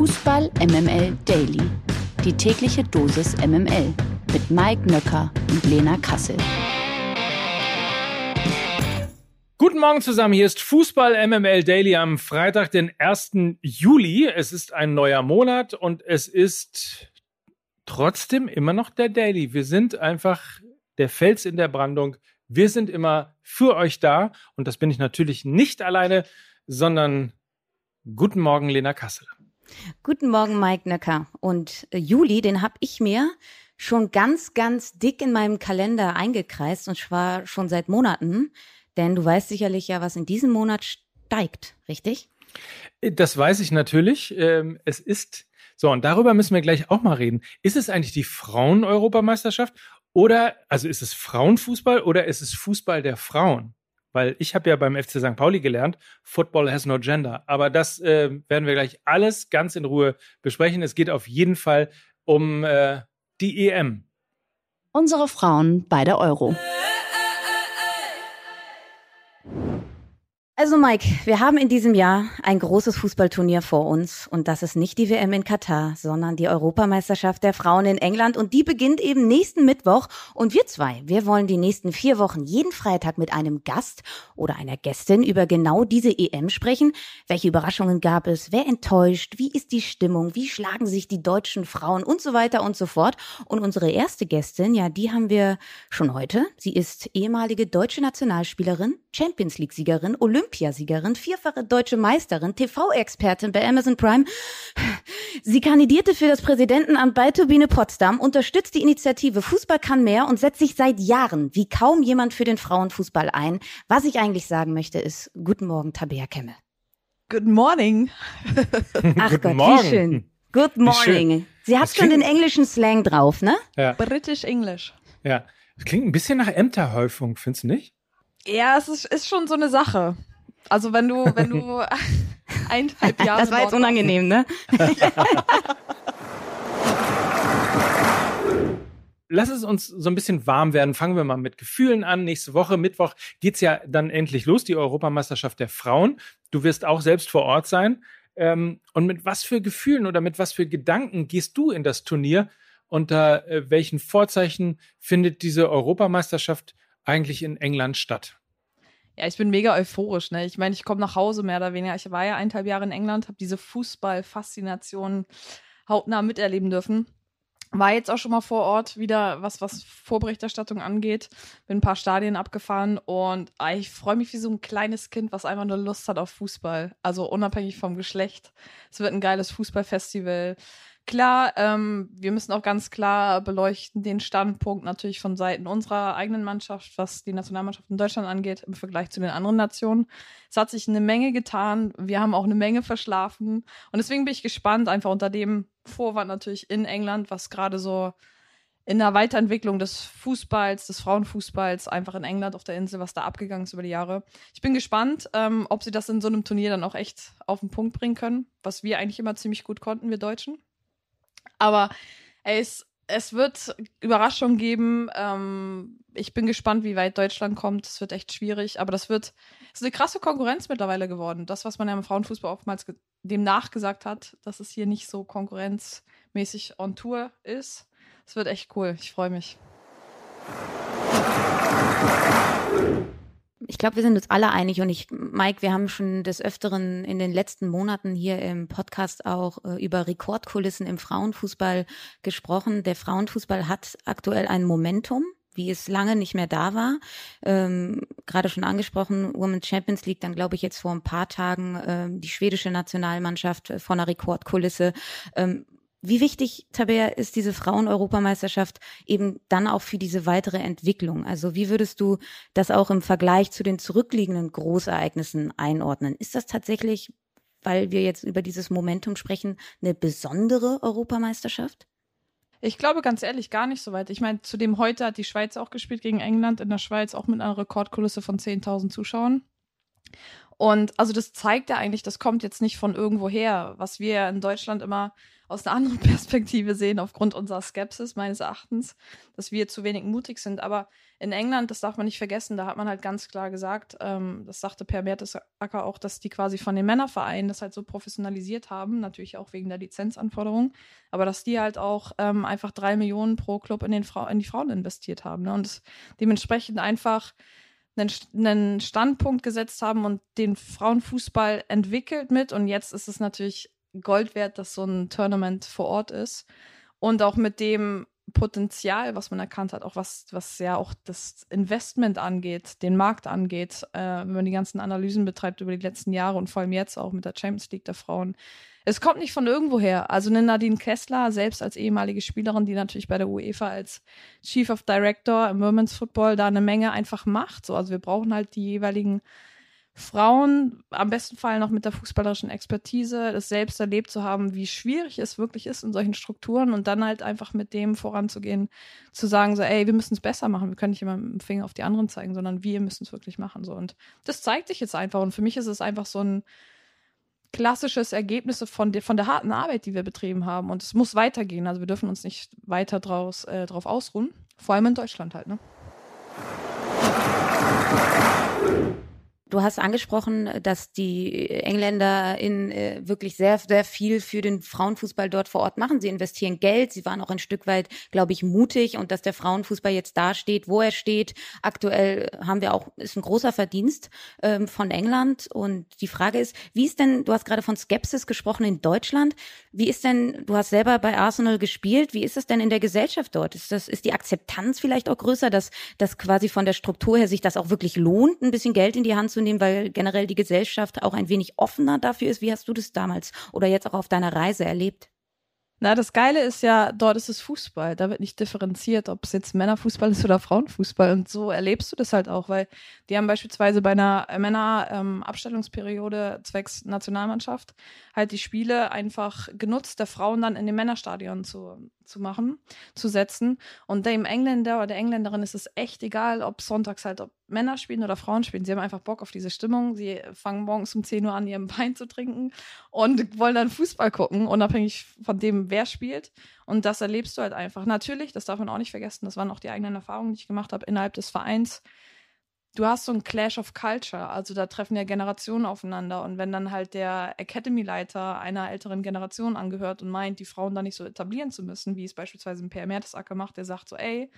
Fußball MML Daily. Die tägliche Dosis MML mit Mike Nöcker und Lena Kassel. Guten Morgen zusammen, hier ist Fußball MML Daily am Freitag, den 1. Juli. Es ist ein neuer Monat und es ist trotzdem immer noch der Daily. Wir sind einfach der Fels in der Brandung. Wir sind immer für euch da und das bin ich natürlich nicht alleine, sondern guten Morgen, Lena Kassel. Guten Morgen, Mike Nöcker. Und äh, Juli, den habe ich mir schon ganz, ganz dick in meinem Kalender eingekreist und zwar schon seit Monaten. Denn du weißt sicherlich ja, was in diesem Monat steigt, richtig? Das weiß ich natürlich. Ähm, es ist so, und darüber müssen wir gleich auch mal reden. Ist es eigentlich die Frauen-Europameisterschaft oder, also ist es Frauenfußball oder ist es Fußball der Frauen? Weil ich habe ja beim FC St. Pauli gelernt, Football has no gender. Aber das äh, werden wir gleich alles ganz in Ruhe besprechen. Es geht auf jeden Fall um äh, die EM. Unsere Frauen bei der Euro. Also Mike, wir haben in diesem Jahr ein großes Fußballturnier vor uns und das ist nicht die WM in Katar, sondern die Europameisterschaft der Frauen in England und die beginnt eben nächsten Mittwoch und wir zwei, wir wollen die nächsten vier Wochen jeden Freitag mit einem Gast oder einer Gästin über genau diese EM sprechen. Welche Überraschungen gab es? Wer enttäuscht? Wie ist die Stimmung? Wie schlagen sich die deutschen Frauen und so weiter und so fort? Und unsere erste Gästin, ja, die haben wir schon heute. Sie ist ehemalige deutsche Nationalspielerin, Champions League Siegerin, Olymp Olympiasiegerin, vierfache deutsche Meisterin, TV-Expertin bei Amazon Prime. Sie kandidierte für das Präsidentenamt bei Turbine Potsdam, unterstützt die Initiative Fußball kann mehr und setzt sich seit Jahren wie kaum jemand für den Frauenfußball ein. Was ich eigentlich sagen möchte ist, guten Morgen, Tabea Kemme. Good morning. Ach Gott, wie schön. Good morning. Sie hat schon den englischen Slang drauf, ne? Ja. British English. Ja. Das klingt ein bisschen nach Ämterhäufung, findest du nicht? Ja, es ist, ist schon so eine Sache. Also wenn du, wenn du eineinhalb Jahre. Das war jetzt unangenehm, ne? Lass es uns so ein bisschen warm werden. Fangen wir mal mit Gefühlen an. Nächste Woche, Mittwoch, geht's ja dann endlich los, die Europameisterschaft der Frauen. Du wirst auch selbst vor Ort sein. Ähm, und mit was für Gefühlen oder mit was für Gedanken gehst du in das Turnier? Unter äh, welchen Vorzeichen findet diese Europameisterschaft eigentlich in England statt? Ja, ich bin mega euphorisch. Ne? Ich meine, ich komme nach Hause mehr oder weniger. Ich war ja eineinhalb Jahre in England, habe diese Fußball-Faszination hautnah miterleben dürfen. War jetzt auch schon mal vor Ort wieder, was, was Vorberichterstattung angeht. Bin ein paar Stadien abgefahren und ah, ich freue mich wie so ein kleines Kind, was einfach nur Lust hat auf Fußball. Also unabhängig vom Geschlecht. Es wird ein geiles Fußballfestival. Klar, ähm, wir müssen auch ganz klar beleuchten den Standpunkt natürlich von Seiten unserer eigenen Mannschaft, was die Nationalmannschaft in Deutschland angeht, im Vergleich zu den anderen Nationen. Es hat sich eine Menge getan. Wir haben auch eine Menge verschlafen. Und deswegen bin ich gespannt, einfach unter dem Vorwand natürlich in England, was gerade so in der Weiterentwicklung des Fußballs, des Frauenfußballs, einfach in England auf der Insel, was da abgegangen ist über die Jahre. Ich bin gespannt, ähm, ob sie das in so einem Turnier dann auch echt auf den Punkt bringen können, was wir eigentlich immer ziemlich gut konnten, wir Deutschen. Aber es, es wird Überraschungen geben. Ähm, ich bin gespannt, wie weit Deutschland kommt. Es wird echt schwierig, aber das wird ist eine krasse Konkurrenz mittlerweile geworden. Das, was man ja im Frauenfußball oftmals dem nachgesagt hat, dass es hier nicht so konkurrenzmäßig on Tour ist. Es wird echt cool. Ich freue mich ich glaube, wir sind uns alle einig und ich, Mike, wir haben schon des Öfteren in den letzten Monaten hier im Podcast auch äh, über Rekordkulissen im Frauenfußball gesprochen. Der Frauenfußball hat aktuell ein Momentum wie es lange nicht mehr da war. Ähm, Gerade schon angesprochen, Women's Champions League, dann glaube ich jetzt vor ein paar Tagen ähm, die schwedische Nationalmannschaft äh, vor einer Rekordkulisse. Ähm, wie wichtig, Tabea, ist diese Frauen-Europameisterschaft eben dann auch für diese weitere Entwicklung? Also wie würdest du das auch im Vergleich zu den zurückliegenden Großereignissen einordnen? Ist das tatsächlich, weil wir jetzt über dieses Momentum sprechen, eine besondere Europameisterschaft? Ich glaube ganz ehrlich gar nicht so weit. Ich meine, zudem heute hat die Schweiz auch gespielt gegen England in der Schweiz, auch mit einer Rekordkulisse von 10.000 Zuschauern. Und also das zeigt ja eigentlich, das kommt jetzt nicht von irgendwoher, was wir in Deutschland immer aus einer anderen Perspektive sehen, aufgrund unserer Skepsis meines Erachtens, dass wir zu wenig mutig sind. Aber in England, das darf man nicht vergessen, da hat man halt ganz klar gesagt, ähm, das sagte Per Mertesacker auch, dass die quasi von den Männervereinen das halt so professionalisiert haben, natürlich auch wegen der Lizenzanforderungen, aber dass die halt auch ähm, einfach drei Millionen pro Club in, den Fra in die Frauen investiert haben. Ne? Und dementsprechend einfach einen, Standpunkt gesetzt haben und den Frauenfußball entwickelt mit. Und jetzt ist es natürlich Gold wert, dass so ein Tournament vor Ort ist. Und auch mit dem Potenzial, was man erkannt hat, auch was, was ja auch das Investment angeht, den Markt angeht, äh, wenn man die ganzen Analysen betreibt über die letzten Jahre und vor allem jetzt auch mit der Champions League der Frauen, es kommt nicht von irgendwoher. Also eine Nadine Kessler, selbst als ehemalige Spielerin, die natürlich bei der UEFA als Chief of Director im Women's Football da eine Menge einfach macht. So, also wir brauchen halt die jeweiligen Frauen, am besten Fall noch mit der fußballerischen Expertise, das selbst erlebt zu haben, wie schwierig es wirklich ist in solchen Strukturen und dann halt einfach mit dem voranzugehen, zu sagen so, ey, wir müssen es besser machen, wir können nicht immer mit dem Finger auf die anderen zeigen, sondern wir müssen es wirklich machen, so. Und das zeigt sich jetzt einfach und für mich ist es einfach so ein, klassisches Ergebnisse von der, von der harten Arbeit, die wir betrieben haben. Und es muss weitergehen. Also wir dürfen uns nicht weiter draus, äh, drauf ausruhen. Vor allem in Deutschland halt, ne? Du hast angesprochen, dass die Engländer in äh, wirklich sehr, sehr viel für den Frauenfußball dort vor Ort machen. Sie investieren Geld. Sie waren auch ein Stück weit, glaube ich, mutig und dass der Frauenfußball jetzt da steht, wo er steht. Aktuell haben wir auch, ist ein großer Verdienst ähm, von England. Und die Frage ist, wie ist denn, du hast gerade von Skepsis gesprochen in Deutschland. Wie ist denn, du hast selber bei Arsenal gespielt. Wie ist es denn in der Gesellschaft dort? Ist das, ist die Akzeptanz vielleicht auch größer, dass, dass quasi von der Struktur her sich das auch wirklich lohnt, ein bisschen Geld in die Hand zu nehmen, weil generell die Gesellschaft auch ein wenig offener dafür ist. Wie hast du das damals oder jetzt auch auf deiner Reise erlebt? Na, das Geile ist ja, dort ist es Fußball. Da wird nicht differenziert, ob es jetzt Männerfußball ist oder Frauenfußball. Und so erlebst du das halt auch, weil die haben beispielsweise bei einer Männerabstellungsperiode ähm, zwecks Nationalmannschaft halt die Spiele einfach genutzt, der Frauen dann in den Männerstadion zu, zu machen, zu setzen. Und dem Engländer oder der Engländerin ist es echt egal, ob sonntags halt ob Männer spielen oder Frauen spielen. Sie haben einfach Bock auf diese Stimmung. Sie fangen morgens um 10 Uhr an, ihren Wein zu trinken und wollen dann Fußball gucken, unabhängig von dem, wer spielt. Und das erlebst du halt einfach. Natürlich, das darf man auch nicht vergessen, das waren auch die eigenen Erfahrungen, die ich gemacht habe innerhalb des Vereins du hast so ein Clash of Culture, also da treffen ja Generationen aufeinander und wenn dann halt der Academy-Leiter einer älteren Generation angehört und meint, die Frauen da nicht so etablieren zu müssen, wie es beispielsweise ein Per Mertesacker macht, der sagt so, ey,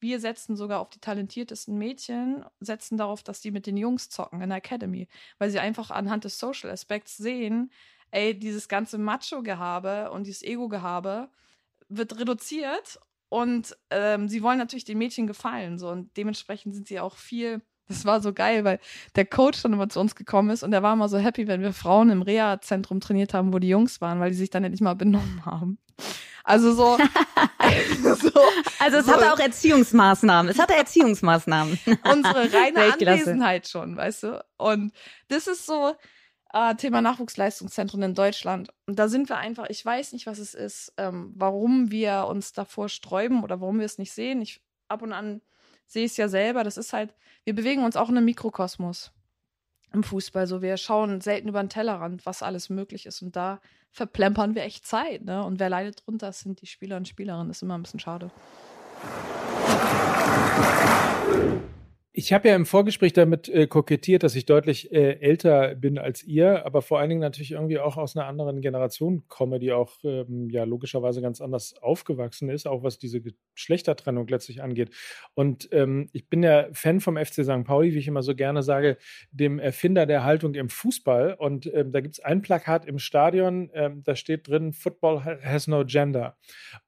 wir setzen sogar auf die talentiertesten Mädchen, setzen darauf, dass die mit den Jungs zocken in der Academy, weil sie einfach anhand des Social Aspects sehen, ey, dieses ganze Macho-Gehabe und dieses Ego-Gehabe wird reduziert und ähm, sie wollen natürlich den Mädchen gefallen. So. Und dementsprechend sind sie auch viel. Das war so geil, weil der Coach dann immer zu uns gekommen ist und der war immer so happy, wenn wir Frauen im Reha-Zentrum trainiert haben, wo die Jungs waren, weil die sich dann endlich mal benommen haben. Also so. so also es so. hatte auch Erziehungsmaßnahmen. Es hatte Erziehungsmaßnahmen. Unsere reine Anwesenheit schon, weißt du? Und das ist so, äh, Thema Nachwuchsleistungszentren in Deutschland. Und da sind wir einfach, ich weiß nicht, was es ist, ähm, warum wir uns davor sträuben oder warum wir es nicht sehen. Ich ab und an sehe es ja selber. Das ist halt, wir bewegen uns auch in einem Mikrokosmos im Fußball. So, wir schauen selten über den Tellerrand, was alles möglich ist. Und da verplempern wir echt Zeit. Ne? Und wer leidet drunter, sind die Spieler und Spielerinnen. Das ist immer ein bisschen schade. Ich habe ja im Vorgespräch damit äh, kokettiert, dass ich deutlich äh, älter bin als ihr, aber vor allen Dingen natürlich irgendwie auch aus einer anderen Generation komme, die auch ähm, ja logischerweise ganz anders aufgewachsen ist, auch was diese Geschlechtertrennung letztlich angeht. Und ähm, ich bin ja Fan vom FC St. Pauli, wie ich immer so gerne sage, dem Erfinder der Haltung im Fußball. Und ähm, da gibt es ein Plakat im Stadion, ähm, da steht drin, Football has no gender.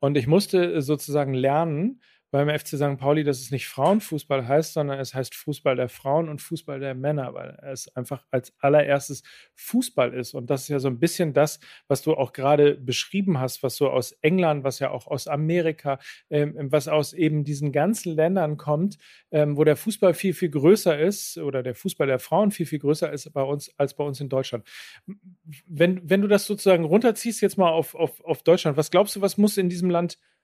Und ich musste sozusagen lernen, beim FC St. Pauli, dass es nicht Frauenfußball heißt, sondern es heißt Fußball der Frauen und Fußball der Männer, weil es einfach als allererstes Fußball ist. Und das ist ja so ein bisschen das, was du auch gerade beschrieben hast, was so aus England, was ja auch aus Amerika, ähm, was aus eben diesen ganzen Ländern kommt, ähm, wo der Fußball viel, viel größer ist oder der Fußball der Frauen viel, viel größer ist bei uns als bei uns in Deutschland. Wenn, wenn du das sozusagen runterziehst jetzt mal auf, auf, auf Deutschland, was glaubst du, was muss in diesem Land passieren?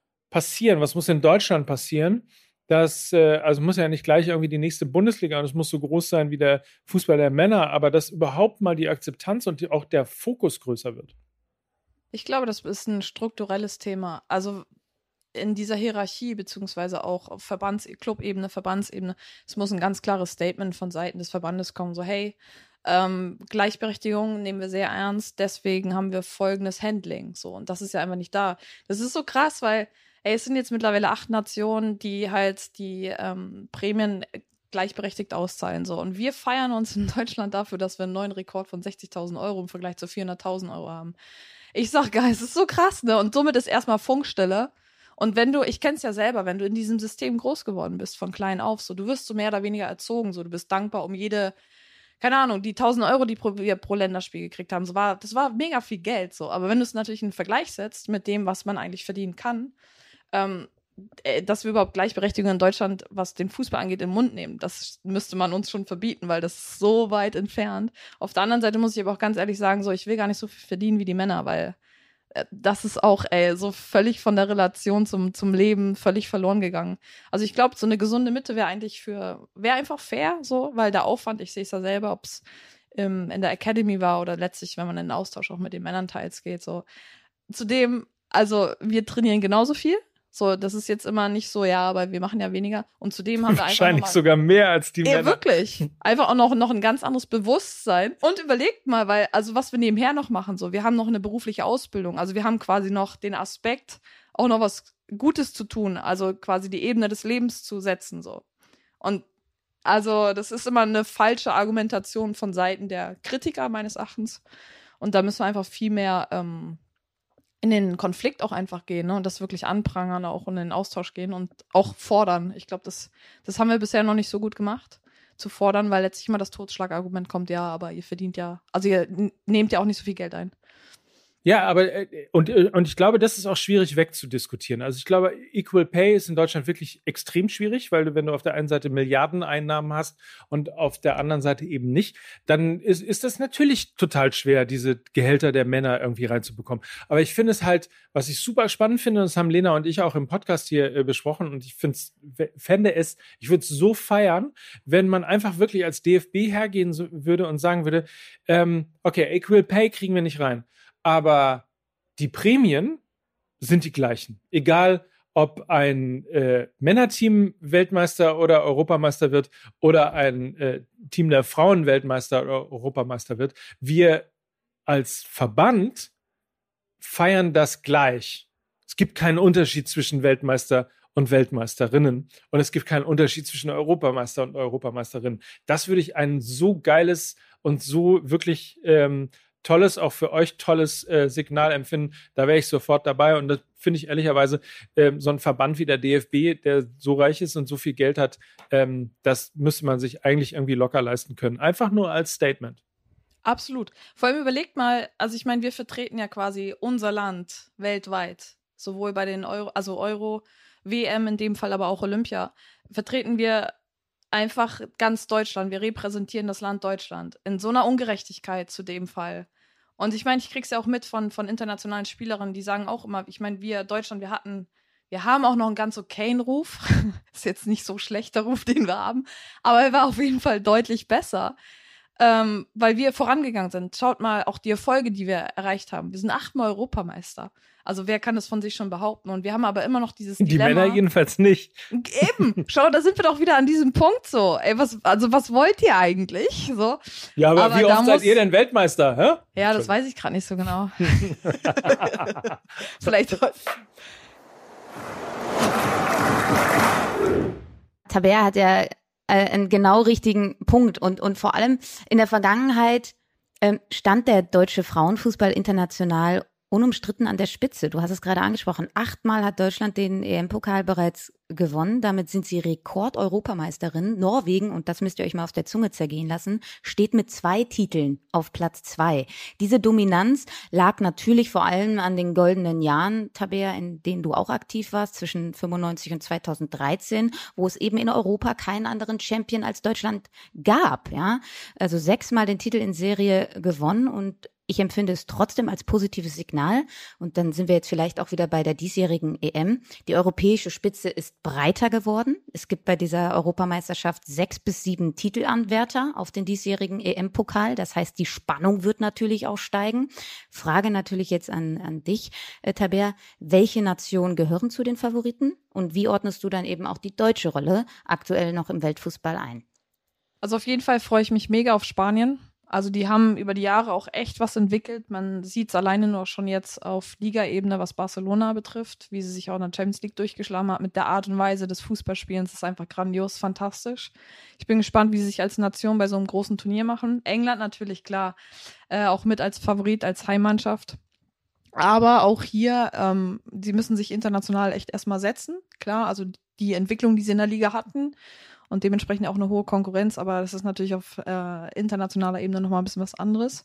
Was muss in Deutschland passieren, dass, äh, also muss ja nicht gleich irgendwie die nächste Bundesliga und es muss so groß sein wie der Fußball der Männer, aber dass überhaupt mal die Akzeptanz und die, auch der Fokus größer wird. Ich glaube, das ist ein strukturelles Thema. Also in dieser Hierarchie, beziehungsweise auch auf Verbands Clubebene, Verbandsebene, es muss ein ganz klares Statement von Seiten des Verbandes kommen, so hey, ähm, Gleichberechtigung nehmen wir sehr ernst, deswegen haben wir folgendes Handling. So, und das ist ja einfach nicht da. Das ist so krass, weil, ey, es sind jetzt mittlerweile acht Nationen, die halt die ähm, Prämien gleichberechtigt auszahlen. So. Und wir feiern uns in Deutschland dafür, dass wir einen neuen Rekord von 60.000 Euro im Vergleich zu 400.000 Euro haben. Ich sag, geil, es ist so krass, ne? Und somit ist erstmal Funkstelle. Und wenn du, ich kenn's ja selber, wenn du in diesem System groß geworden bist, von klein auf, so, du wirst so mehr oder weniger erzogen, so, du bist dankbar um jede, keine Ahnung, die 1000 Euro, die wir pro Länderspiel gekriegt haben, so war, das war mega viel Geld, so. Aber wenn du es natürlich in Vergleich setzt mit dem, was man eigentlich verdienen kann, ähm, äh, dass wir überhaupt Gleichberechtigung in Deutschland, was den Fußball angeht, im Mund nehmen. Das müsste man uns schon verbieten, weil das ist so weit entfernt. Auf der anderen Seite muss ich aber auch ganz ehrlich sagen, so, ich will gar nicht so viel verdienen wie die Männer, weil äh, das ist auch, ey, so völlig von der Relation zum, zum Leben völlig verloren gegangen. Also ich glaube, so eine gesunde Mitte wäre eigentlich für, wäre einfach fair, so, weil der Aufwand, ich sehe es ja selber, ob es ähm, in der Academy war oder letztlich, wenn man in den Austausch auch mit den Männern teils geht, so. Zudem, also wir trainieren genauso viel, so, das ist jetzt immer nicht so, ja, aber wir machen ja weniger. Und zudem haben wir einfach. Wahrscheinlich sogar mehr als die ja, Männer. wirklich. Einfach auch noch, noch ein ganz anderes Bewusstsein. Und überlegt mal, weil, also was wir nebenher noch machen, so, wir haben noch eine berufliche Ausbildung. Also wir haben quasi noch den Aspekt, auch noch was Gutes zu tun. Also quasi die Ebene des Lebens zu setzen, so. Und also, das ist immer eine falsche Argumentation von Seiten der Kritiker meines Erachtens. Und da müssen wir einfach viel mehr ähm, in den Konflikt auch einfach gehen ne? und das wirklich anprangern, auch in den Austausch gehen und auch fordern. Ich glaube, das, das haben wir bisher noch nicht so gut gemacht, zu fordern, weil letztlich immer das Totschlagargument kommt, ja, aber ihr verdient ja, also ihr nehmt ja auch nicht so viel Geld ein. Ja, aber äh, und, äh, und ich glaube, das ist auch schwierig wegzudiskutieren. Also ich glaube, Equal Pay ist in Deutschland wirklich extrem schwierig, weil du, wenn du auf der einen Seite Milliardeneinnahmen hast und auf der anderen Seite eben nicht, dann ist, ist das natürlich total schwer, diese Gehälter der Männer irgendwie reinzubekommen. Aber ich finde es halt, was ich super spannend finde, und das haben Lena und ich auch im Podcast hier äh, besprochen, und ich finde fände es, ich würde es so feiern, wenn man einfach wirklich als DFB hergehen würde und sagen würde, ähm, okay, Equal Pay kriegen wir nicht rein aber die Prämien sind die gleichen. Egal, ob ein äh, Männerteam Weltmeister oder Europameister wird oder ein äh, Team der Frauen Weltmeister oder Europameister wird. Wir als Verband feiern das gleich. Es gibt keinen Unterschied zwischen Weltmeister und Weltmeisterinnen und es gibt keinen Unterschied zwischen Europameister und Europameisterinnen. Das würde ich ein so geiles und so wirklich ähm, tolles, auch für euch tolles äh, Signal empfinden, da wäre ich sofort dabei. Und das finde ich ehrlicherweise, ähm, so ein Verband wie der DFB, der so reich ist und so viel Geld hat, ähm, das müsste man sich eigentlich irgendwie locker leisten können. Einfach nur als Statement. Absolut. Vor allem überlegt mal, also ich meine, wir vertreten ja quasi unser Land weltweit, sowohl bei den Euro, also Euro, WM in dem Fall, aber auch Olympia, vertreten wir einfach ganz Deutschland. Wir repräsentieren das Land Deutschland in so einer Ungerechtigkeit zu dem Fall. Und ich meine, ich krieg's ja auch mit von, von internationalen Spielerinnen, die sagen auch immer, ich meine, wir Deutschland, wir hatten, wir haben auch noch einen ganz okayen Ruf. ist jetzt nicht so schlechter Ruf, den wir haben, aber er war auf jeden Fall deutlich besser ähm, weil wir vorangegangen sind. Schaut mal auch die Erfolge, die wir erreicht haben. Wir sind achtmal Europameister. Also wer kann das von sich schon behaupten? Und wir haben aber immer noch dieses die Dilemma. Die Männer jedenfalls nicht. Eben. Schau, da sind wir doch wieder an diesem Punkt so. Ey, was, also was wollt ihr eigentlich? So. Ja, aber, aber wie oft seid ihr denn Weltmeister? Hä? Ja, das weiß ich gerade nicht so genau. Vielleicht. Tabea hat ja äh, einen genau richtigen Punkt. Und, und vor allem in der Vergangenheit ähm, stand der deutsche Frauenfußball international unumstritten an der Spitze. Du hast es gerade angesprochen. Achtmal hat Deutschland den EM-Pokal bereits gewonnen. Damit sind sie Rekord-Europameisterin. Norwegen, und das müsst ihr euch mal auf der Zunge zergehen lassen, steht mit zwei Titeln auf Platz zwei. Diese Dominanz lag natürlich vor allem an den goldenen Jahren, Tabea, in denen du auch aktiv warst, zwischen 95 und 2013, wo es eben in Europa keinen anderen Champion als Deutschland gab. Ja, also sechsmal den Titel in Serie gewonnen und Ich empfinde es trotzdem als positives Signal. Und dann sind wir jetzt vielleicht auch wieder bei der diesjährigen EM. Die europäische Spitze ist breiter geworden. Es gibt bei dieser Europameisterschaft sechs bis sieben Titelanwärter auf den diesjährigen EM-Pokal. Das heißt, die Spannung wird natürlich auch steigen. Frage natürlich jetzt an, an dich, äh, Taber. Welche Nationen gehören zu den Favoriten? Und wie ordnest du dann eben auch die deutsche Rolle aktuell noch im Weltfußball ein? Also auf jeden Fall freue ich mich mega auf Spanien. Also die haben über die Jahre auch echt was entwickelt. Man sieht es alleine nur schon jetzt auf Liga-Ebene, was Barcelona betrifft, wie sie sich auch in der Champions League durchgeschlagen hat mit der Art und Weise des Fußballspielens. Das ist einfach grandios, fantastisch. Ich bin gespannt, wie sie sich als Nation bei so einem großen Turnier machen. England natürlich klar, äh, auch mit als Favorit, als Heimmannschaft. Aber auch hier, ähm, sie müssen sich international echt erstmal setzen. Klar, also die Entwicklung, die sie in der Liga hatten und dementsprechend auch eine hohe Konkurrenz, aber das ist natürlich auf äh, internationaler Ebene nochmal ein bisschen was anderes.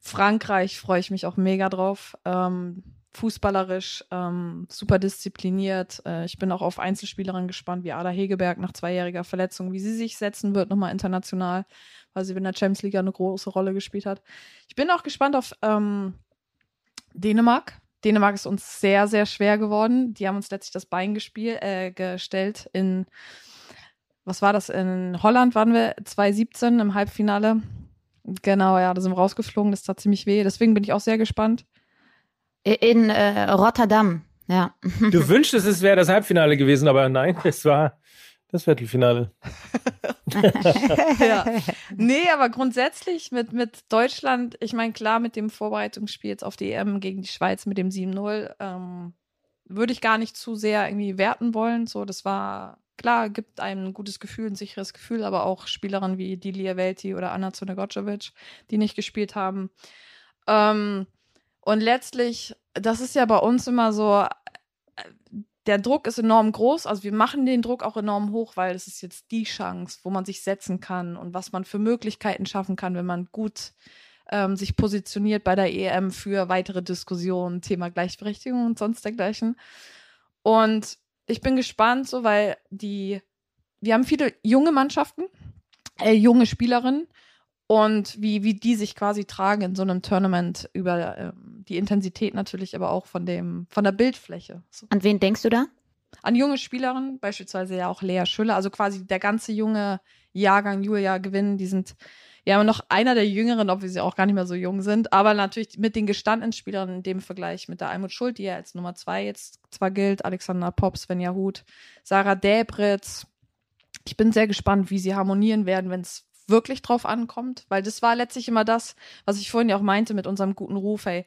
Frankreich freue ich mich auch mega drauf. Ähm, fußballerisch, ähm, super diszipliniert. Äh, ich bin auch auf Einzelspielerinnen gespannt, wie Ada Hegeberg nach zweijähriger Verletzung, wie sie sich setzen wird, nochmal international, weil sie in der Champions League eine große Rolle gespielt hat. Ich bin auch gespannt auf ähm, Dänemark. Dänemark ist uns sehr, sehr schwer geworden. Die haben uns letztlich das Bein gespielt, äh, gestellt in was war das? In Holland waren wir 2017 im Halbfinale. Genau, ja, da sind wir rausgeflogen. Das tat ziemlich weh. Deswegen bin ich auch sehr gespannt. In äh, Rotterdam, ja. Du wünschtest, es wäre das Halbfinale gewesen, aber nein, es war das Viertelfinale. ja. Nee, aber grundsätzlich mit, mit Deutschland, ich meine, klar, mit dem Vorbereitungsspiel jetzt auf die EM gegen die Schweiz mit dem 7-0, ähm, würde ich gar nicht zu sehr irgendwie werten wollen. So, das war klar, gibt einem ein gutes Gefühl, ein sicheres Gefühl, aber auch Spielerinnen wie Dilia Velti oder Anna Zunegocevic, die nicht gespielt haben. Ähm, und letztlich, das ist ja bei uns immer so, äh, der Druck ist enorm groß. Also wir machen den Druck auch enorm hoch, weil es ist jetzt die Chance, wo man sich setzen kann und was man für Möglichkeiten schaffen kann, wenn man gut ähm, sich positioniert bei der EM für weitere Diskussionen, Thema Gleichberechtigung und sonst dergleichen. Und ich bin gespannt, so weil die, wir haben viele junge Mannschaften, äh, junge Spielerinnen und wie, wie die sich quasi tragen in so einem Tournament über äh, die Intensität natürlich, aber auch von dem, von der Bildfläche. So. An wen denkst du da? An junge Spielerinnen, beispielsweise ja auch Lea Schüller, also quasi der ganze junge Jahrgang Julia gewinnen, die sind ja noch einer der Jüngeren, obwohl sie auch gar nicht mehr so jung sind, aber natürlich mit den gestandenen Spielern in dem Vergleich mit der Almut Schuld, die ja als Nummer zwei jetzt zwar gilt, Alexander Popp, Svenja Huth, Sarah Däbritz. Ich bin sehr gespannt, wie sie harmonieren werden, wenn es wirklich drauf ankommt, weil das war letztlich immer das, was ich vorhin ja auch meinte mit unserem guten Ruf, ey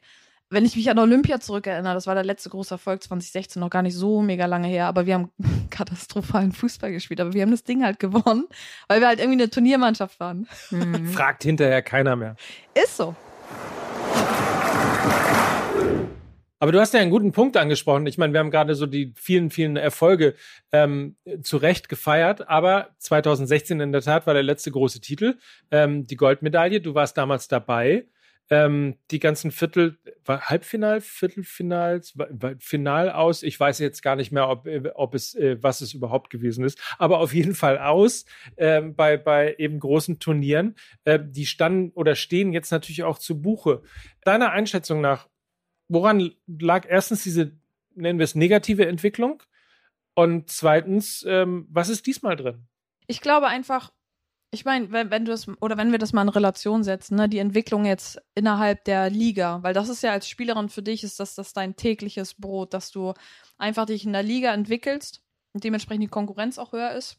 wenn ich mich an Olympia zurückerinnere, das war der letzte große Erfolg 2016, noch gar nicht so mega lange her, aber wir haben katastrophalen Fußball gespielt, aber wir haben das Ding halt gewonnen, weil wir halt irgendwie eine Turniermannschaft waren. Mhm. Fragt hinterher keiner mehr. Ist so. Aber du hast ja einen guten Punkt angesprochen. Ich meine, wir haben gerade so die vielen, vielen Erfolge ähm, zu Recht gefeiert, aber 2016 in der Tat war der letzte große Titel, ähm, die Goldmedaille. Du warst damals dabei ähm, die ganzen Viertel, Halbfinal, Viertelfinals, Final aus. Ich weiß jetzt gar nicht mehr, ob, äh, ob es, äh, was es überhaupt gewesen ist, aber auf jeden Fall aus ähm, bei, bei eben großen Turnieren. Äh, die standen oder stehen jetzt natürlich auch zu Buche. Deiner Einschätzung nach, woran lag erstens diese, nennen wir es, negative Entwicklung? Und zweitens, ähm, was ist diesmal drin? Ich glaube einfach, ich meine, wenn, wenn du das, oder wenn wir das mal in Relation setzen, ne, die Entwicklung jetzt innerhalb der Liga, weil das ist ja als Spielerin für dich, ist das, das dein tägliches Brot, dass du einfach dich in der Liga entwickelst und dementsprechend die Konkurrenz auch höher ist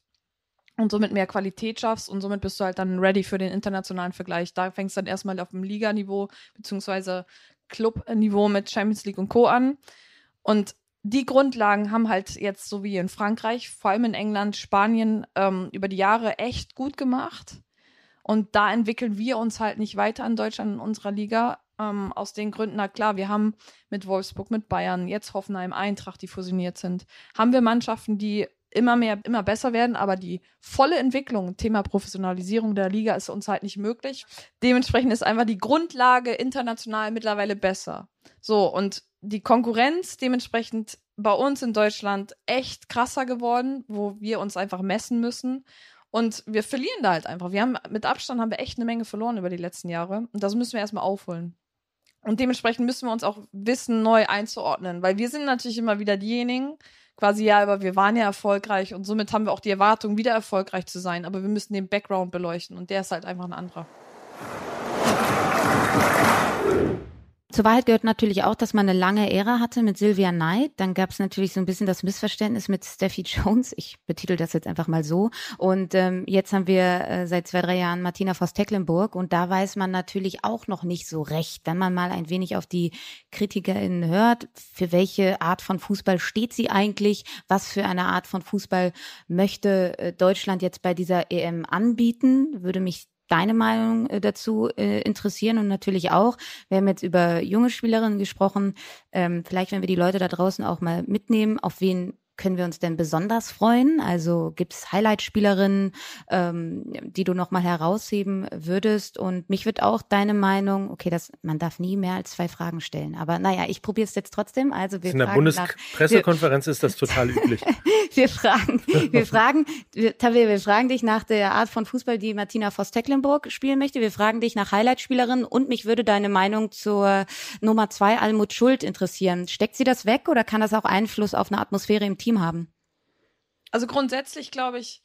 und somit mehr Qualität schaffst und somit bist du halt dann ready für den internationalen Vergleich. Da fängst du dann erstmal auf dem Liganiveau beziehungsweise Clubniveau mit Champions League und Co. an. Und die Grundlagen haben halt jetzt so wie in Frankreich, vor allem in England, Spanien ähm, über die Jahre echt gut gemacht. Und da entwickeln wir uns halt nicht weiter in Deutschland in unserer Liga. Ähm, aus den Gründen, na klar, wir haben mit Wolfsburg, mit Bayern, jetzt Hoffenheim, Eintracht, die fusioniert sind, haben wir Mannschaften, die immer mehr, immer besser werden, aber die volle Entwicklung, Thema Professionalisierung der Liga ist uns halt nicht möglich. Dementsprechend ist einfach die Grundlage international mittlerweile besser. So, und die Konkurrenz dementsprechend bei uns in Deutschland echt krasser geworden, wo wir uns einfach messen müssen. Und wir verlieren da halt einfach. Wir haben mit Abstand haben wir echt eine Menge verloren über die letzten Jahre. Und das müssen wir erstmal aufholen. Und dementsprechend müssen wir uns auch wissen, neu einzuordnen, weil wir sind natürlich immer wieder diejenigen, quasi ja, aber wir waren ja erfolgreich und somit haben wir auch die Erwartung, wieder erfolgreich zu sein, aber wir müssen den Background beleuchten und der ist halt einfach ein anderer. Zur Wahrheit gehört natürlich auch, dass man eine lange Ära hatte mit Sylvia Knight. Dann gab es natürlich so ein bisschen das Missverständnis mit Steffi Jones. Ich betitel das jetzt einfach mal so. Und ähm, jetzt haben wir äh, seit zwei, drei Jahren Martina Voss-Tecklenburg. Und da weiß man natürlich auch noch nicht so recht, wenn man mal ein wenig auf die KritikerInnen hört. Für welche Art von Fußball steht sie eigentlich? Was für eine Art von Fußball möchte äh, Deutschland jetzt bei dieser EM anbieten? Würde mich deine Meinung äh, dazu äh, interessieren und natürlich auch, wir haben jetzt über junge Spielerinnen gesprochen, ähm, vielleicht wenn wir die Leute da draußen auch mal mitnehmen, auf wen können wir uns denn besonders freuen? Also gibt's Highlight-Spielerinnen, ähm, die du nochmal herausheben würdest? Und mich wird auch deine Meinung, okay, das, man darf nie mehr als zwei Fragen stellen. Aber naja, ich probiere es jetzt trotzdem. Also wir In der Bundespressekonferenz ist das total üblich. wir fragen, wir fragen, wir, Tavir, wir fragen dich nach der Art von Fußball, die Martina Voss-Tecklenburg spielen möchte. Wir fragen dich nach Highlight-Spielerinnen und mich würde deine Meinung zur Nummer zwei Almut Schuld interessieren. Steckt sie das weg oder kann das auch Einfluss auf eine Atmosphäre im Team Team haben? Also grundsätzlich glaube ich,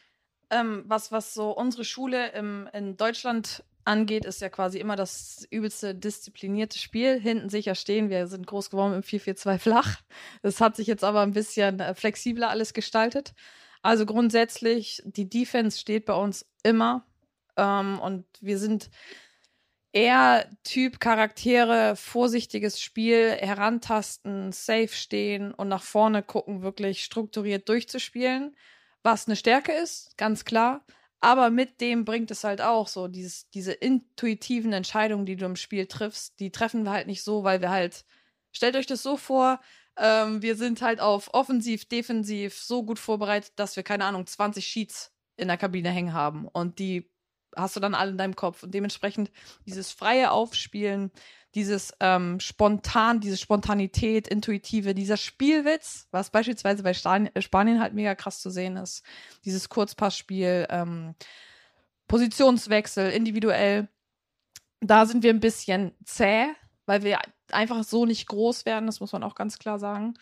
ähm, was, was so unsere Schule im, in Deutschland angeht, ist ja quasi immer das übelste disziplinierte Spiel. Hinten sicher stehen. Wir sind groß geworden im 4-4-2 flach. Das hat sich jetzt aber ein bisschen äh, flexibler alles gestaltet. Also grundsätzlich, die Defense steht bei uns immer. Ähm, und wir sind eher Typ Charaktere, vorsichtiges Spiel, herantasten, safe stehen und nach vorne gucken, wirklich strukturiert durchzuspielen, was eine Stärke ist, ganz klar. Aber mit dem bringt es halt auch so dieses, diese intuitiven Entscheidungen, die du im Spiel triffst, die treffen wir halt nicht so, weil wir halt, stellt euch das so vor, ähm, wir sind halt auf offensiv, defensiv so gut vorbereitet, dass wir, keine Ahnung, 20 Sheets in der Kabine hängen haben und die hast du dann alle in deinem Kopf. Und dementsprechend dieses freie Aufspielen, dieses ähm, spontan, diese Spontanität, intuitive, dieser Spielwitz, was beispielsweise bei äh, Spanien halt mega krass zu sehen ist, dieses Kurzpassspiel, ähm, Positionswechsel, individuell, da sind wir ein bisschen zäh, weil wir einfach so nicht groß werden, das muss man auch ganz klar sagen.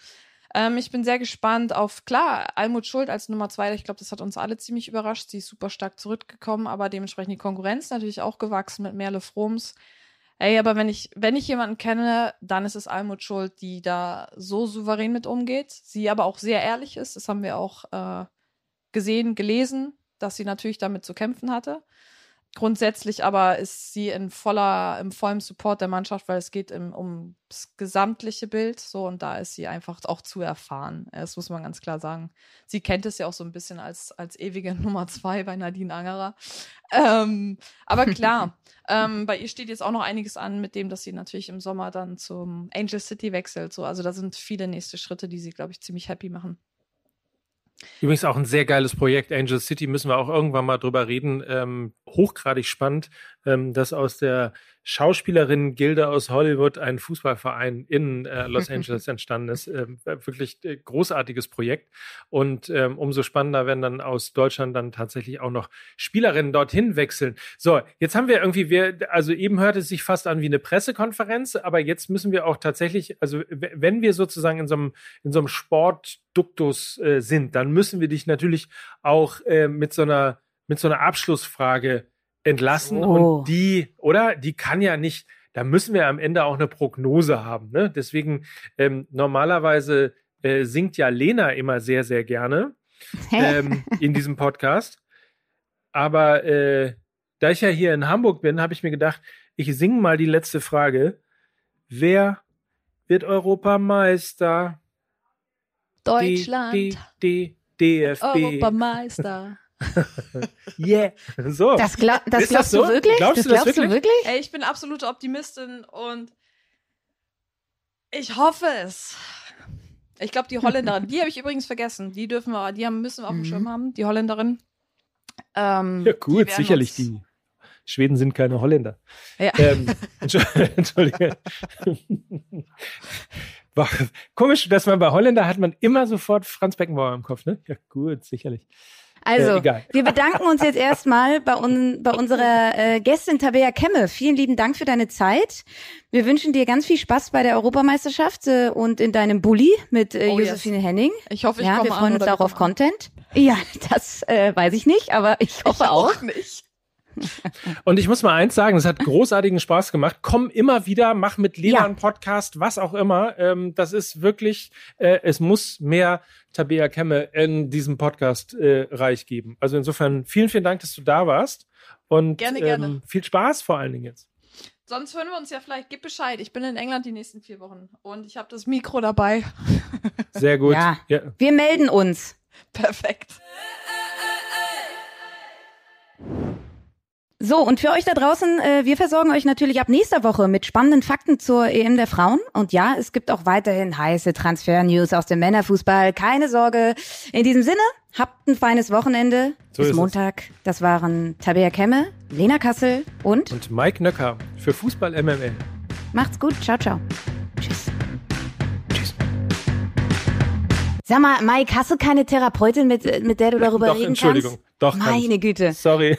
Ähm, ich bin sehr gespannt auf, klar, Almut Schuld als Nummer zwei. Ich glaube, das hat uns alle ziemlich überrascht. Sie ist super stark zurückgekommen, aber dementsprechend die Konkurrenz natürlich auch gewachsen mit Merle Froms. Ey, aber wenn ich, wenn ich jemanden kenne, dann ist es Almut Schuld, die da so souverän mit umgeht. Sie aber auch sehr ehrlich ist. Das haben wir auch äh, gesehen, gelesen, dass sie natürlich damit zu kämpfen hatte. Grundsätzlich aber ist sie in voller, im vollen Support der Mannschaft, weil es geht im, um das gesamtliche Bild so und da ist sie einfach auch zu erfahren. Das muss man ganz klar sagen. Sie kennt es ja auch so ein bisschen als, als ewige Nummer zwei bei Nadine Angerer. Ähm, aber klar, ähm, bei ihr steht jetzt auch noch einiges an mit dem, dass sie natürlich im Sommer dann zum Angel City wechselt. So, also da sind viele nächste Schritte, die sie, glaube ich, ziemlich happy machen. Übrigens auch ein sehr geiles Projekt. Angel City müssen wir auch irgendwann mal drüber reden. Ähm, hochgradig spannend, ähm, dass aus der Schauspielerin-Gilde aus Hollywood ein Fußballverein in äh, Los Angeles entstanden ist. Ähm, wirklich äh, großartiges Projekt. Und ähm, umso spannender, wenn dann aus Deutschland dann tatsächlich auch noch Spielerinnen dorthin wechseln. So, jetzt haben wir irgendwie, wir, also eben hört es sich fast an wie eine Pressekonferenz, aber jetzt müssen wir auch tatsächlich, also wenn wir sozusagen in so einem, in so einem Sportduktus äh, sind, dann müssen wir dich natürlich auch äh, mit so einer, mit so einer Abschlussfrage entlassen oh. und die, oder? Die kann ja nicht, da müssen wir am Ende auch eine Prognose haben. Ne? Deswegen ähm, normalerweise äh, singt ja Lena immer sehr, sehr gerne ähm, in diesem Podcast. Aber äh, da ich ja hier in Hamburg bin, habe ich mir gedacht, ich singe mal die letzte Frage. Wer wird Europameister? Deutschland. D, D, D, DFB. Europameister. yeah. So. Das, glaub, das glaubst das so? du wirklich? Glaubst das du das wirklich? Du wirklich? Ey, ich bin absolute Optimistin und ich hoffe es. Ich glaube, die Holländerin, die habe ich übrigens vergessen. Die dürfen wir, die haben, müssen wir auf dem mhm. Schirm haben, die Holländerin. Ähm, ja, gut, sicherlich die. Schweden sind keine Holländer. Ja. Ähm, Entschuldige. Komisch, dass man bei Holländer hat man immer sofort Franz Beckenbauer im Kopf, ne? Ja, gut, sicherlich. Also, Äh, wir bedanken uns jetzt erstmal bei, un bei unserer äh, Gästin Tabea Kemme. Vielen lieben Dank für deine Zeit. Wir wünschen dir ganz viel Spaß bei der Europameisterschaft äh, und in deinem Bulli mit äh, Oh, yes. Josephine Henning. Ich hoffe, ich ja, komme wir freuen an uns auch auf kommen Content. Ja, das äh, weiß ich nicht, aber ich hoffe an. auch. nicht. Und ich muss mal eins sagen, es hat großartigen Spaß gemacht. Komm immer wieder, mach mit Lena Ja. einen Podcast, was auch immer. Ähm, das ist wirklich, äh, es muss mehr Tabea Kemme in diesem Podcast äh, reich geben. Also insofern vielen, vielen Dank, dass du da warst. Und Gerne, gerne. Ähm, viel Spaß vor allen Dingen jetzt. Sonst hören wir uns ja vielleicht. Gib Bescheid. Ich bin in England die nächsten vier Wochen und ich habe das Mikro dabei. Sehr gut. Ja. ja. Wir melden uns. Perfekt. So, und für euch da draußen, äh, wir versorgen euch natürlich ab nächster Woche mit spannenden Fakten zur EM der Frauen. Und ja, es gibt auch weiterhin heiße Transfer-News aus dem Männerfußball. Keine Sorge. In diesem Sinne, habt ein feines Wochenende. So Bis ist es. Montag. Das waren Tabea Kemme, Lena Kassel und Und Mike Nöcker für Fußball MML. macht's gut. Ciao, ciao. Tschüss. Tschüss. Sag mal, Mike, hast du keine Therapeutin, mit, mit der du darüber Doch, reden Entschuldigung. kannst? Doch, kann ich. Meine Güte. Sorry.